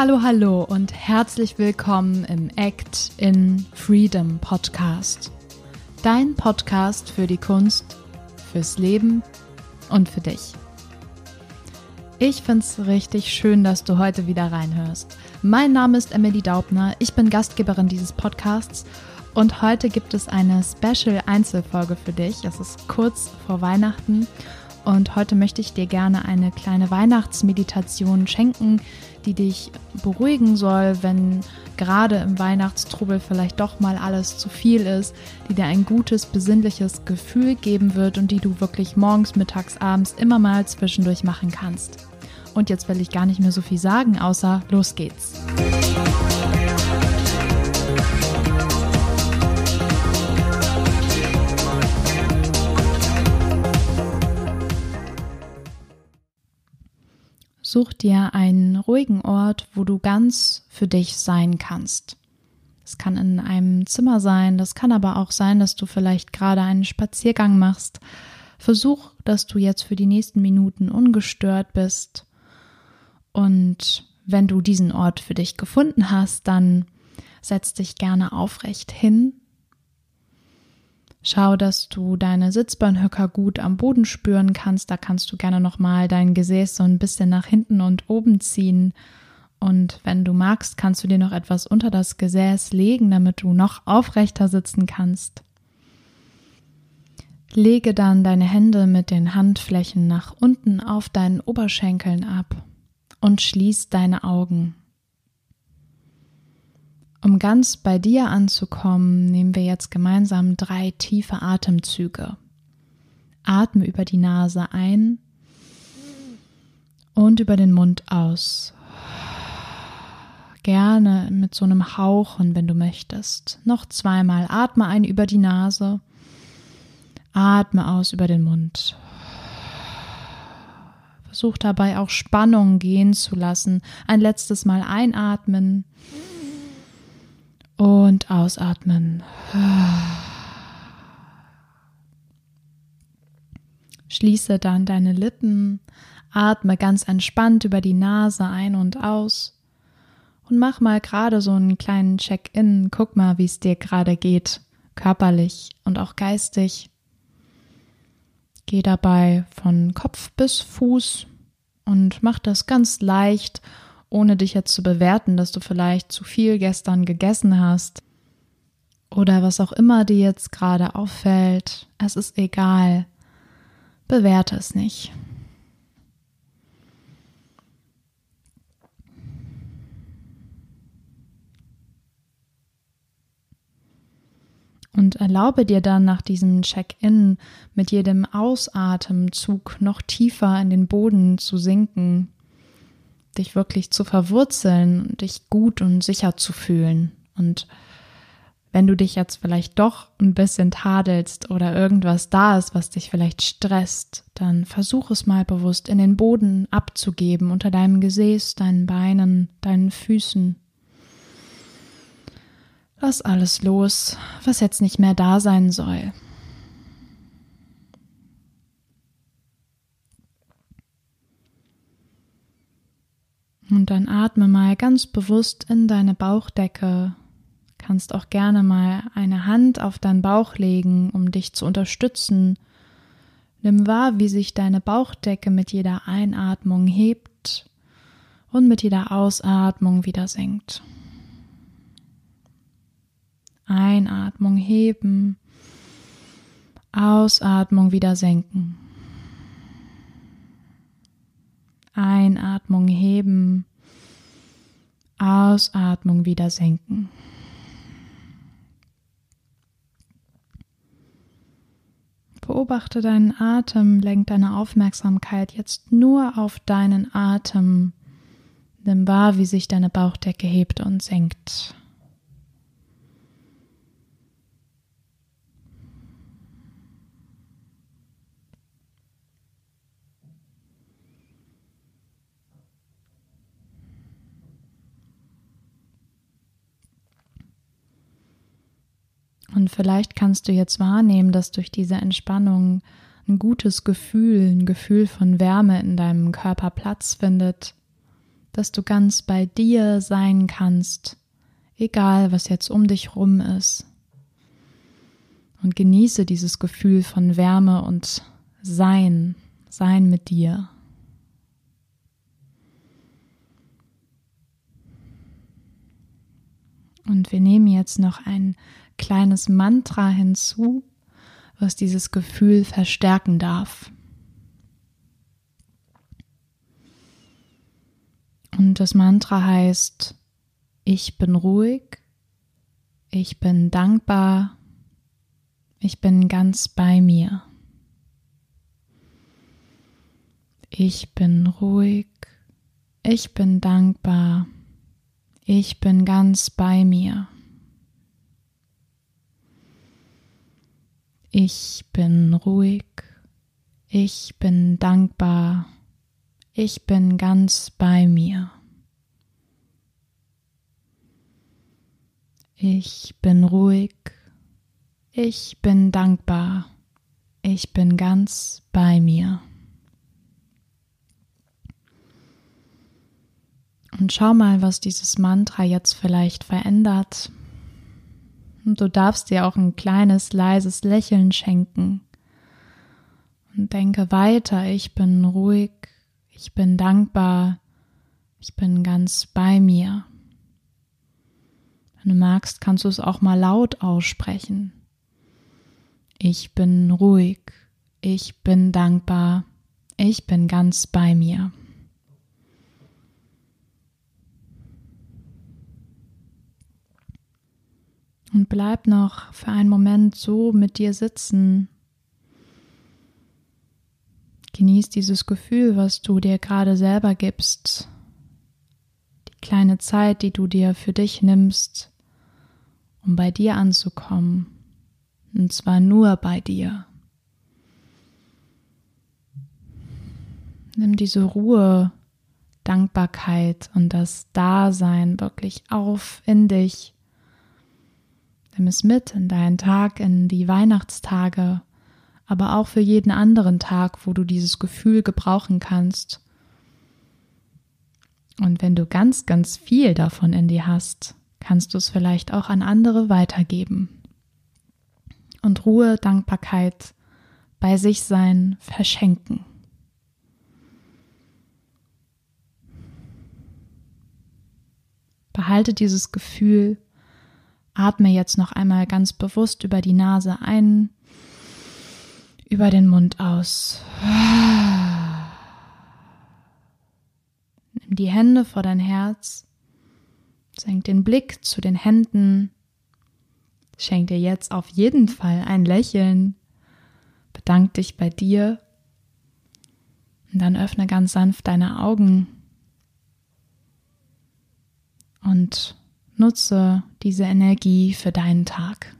Hallo, hallo und herzlich willkommen im Act in Freedom Podcast. Dein Podcast für die Kunst, fürs Leben und für dich. Ich finde es richtig schön, dass du heute wieder reinhörst. Mein Name ist Emily Daubner, ich bin Gastgeberin dieses Podcasts und heute gibt es eine Special Einzelfolge für dich. Es ist kurz vor Weihnachten und heute möchte ich dir gerne eine kleine Weihnachtsmeditation schenken, die dich beruhigen soll, wenn gerade im Weihnachtstrubel vielleicht doch mal alles zu viel ist, die dir ein gutes, besinnliches Gefühl geben wird und die du wirklich morgens, mittags, abends immer mal zwischendurch machen kannst. Und jetzt will ich gar nicht mehr so viel sagen, außer los geht's. Such dir einen ruhigen Ort, wo du ganz für dich sein kannst. Es kann in einem Zimmer sein, das kann aber auch sein, dass du vielleicht gerade einen Spaziergang machst. Versuch, dass du jetzt für die nächsten Minuten ungestört bist. Und wenn du diesen Ort für dich gefunden hast, dann setz dich gerne aufrecht hin Schau, dass du deine Sitzbeinhöcker gut am Boden spüren kannst. Da kannst du gerne nochmal dein Gesäß so ein bisschen nach hinten und oben ziehen. Und wenn du magst, kannst du dir noch etwas unter das Gesäß legen, damit du noch aufrechter sitzen kannst. Lege dann deine Hände mit den Handflächen nach unten auf deinen Oberschenkeln ab und schließ deine Augen. Um ganz bei dir anzukommen, nehmen wir jetzt gemeinsam drei tiefe Atemzüge. Atme über die Nase ein und über den Mund aus. Gerne mit so einem Hauchen, wenn du möchtest. Noch zweimal. Atme ein über die Nase. Atme aus über den Mund. Versuch dabei auch Spannung gehen zu lassen. Ein letztes Mal einatmen. Und ausatmen. Schließe dann deine Lippen, atme ganz entspannt über die Nase ein und aus und mach mal gerade so einen kleinen Check-in. Guck mal, wie es dir gerade geht, körperlich und auch geistig. Geh dabei von Kopf bis Fuß und mach das ganz leicht ohne dich jetzt zu bewerten, dass du vielleicht zu viel gestern gegessen hast oder was auch immer dir jetzt gerade auffällt. Es ist egal. Bewerte es nicht. Und erlaube dir dann nach diesem Check-in mit jedem Ausatemzug noch tiefer in den Boden zu sinken dich wirklich zu verwurzeln und dich gut und sicher zu fühlen. Und wenn du dich jetzt vielleicht doch ein bisschen tadelst oder irgendwas da ist, was dich vielleicht stresst, dann versuch es mal bewusst in den Boden abzugeben, unter deinem Gesäß, deinen Beinen, deinen Füßen. Lass alles los, was jetzt nicht mehr da sein soll. Und dann atme mal ganz bewusst in deine Bauchdecke. Kannst auch gerne mal eine Hand auf deinen Bauch legen, um dich zu unterstützen. Nimm wahr, wie sich deine Bauchdecke mit jeder Einatmung hebt und mit jeder Ausatmung wieder senkt. Einatmung heben, Ausatmung wieder senken. Einatmung heben, Ausatmung wieder senken. Beobachte deinen Atem, lenk deine Aufmerksamkeit jetzt nur auf deinen Atem. Nimm wahr, wie sich deine Bauchdecke hebt und senkt. Vielleicht kannst du jetzt wahrnehmen, dass durch diese Entspannung ein gutes Gefühl, ein Gefühl von Wärme in deinem Körper Platz findet. dass du ganz bei dir sein kannst, egal was jetzt um dich rum ist. Und genieße dieses Gefühl von Wärme und Sein, Sein mit dir. Und wir nehmen jetzt noch ein kleines Mantra hinzu, was dieses Gefühl verstärken darf. Und das Mantra heißt, ich bin ruhig, ich bin dankbar, ich bin ganz bei mir. Ich bin ruhig, ich bin dankbar, ich bin ganz bei mir. Ich bin ruhig, ich bin dankbar, ich bin ganz bei mir. Ich bin ruhig, ich bin dankbar, ich bin ganz bei mir. Und schau mal, was dieses Mantra jetzt vielleicht verändert. Und du darfst dir auch ein kleines, leises Lächeln schenken. Und denke weiter, ich bin ruhig, ich bin dankbar, ich bin ganz bei mir. Wenn du magst, kannst du es auch mal laut aussprechen. Ich bin ruhig, ich bin dankbar, ich bin ganz bei mir. Und bleib noch für einen Moment so mit dir sitzen. Genieß dieses Gefühl, was du dir gerade selber gibst. Die kleine Zeit, die du dir für dich nimmst, um bei dir anzukommen. Und zwar nur bei dir. Nimm diese Ruhe, Dankbarkeit und das Dasein wirklich auf in dich Nimm es mit in deinen Tag, in die Weihnachtstage, aber auch für jeden anderen Tag, wo du dieses Gefühl gebrauchen kannst. Und wenn du ganz, ganz viel davon in dir hast, kannst du es vielleicht auch an andere weitergeben. Und Ruhe, Dankbarkeit, bei sich sein, verschenken. Behalte dieses Gefühl Atme jetzt noch einmal ganz bewusst über die Nase ein, über den Mund aus. Nimm die Hände vor dein Herz, senk den Blick zu den Händen, schenk dir jetzt auf jeden Fall ein Lächeln, bedank dich bei dir und dann öffne ganz sanft deine Augen und Nutze diese Energie für deinen Tag.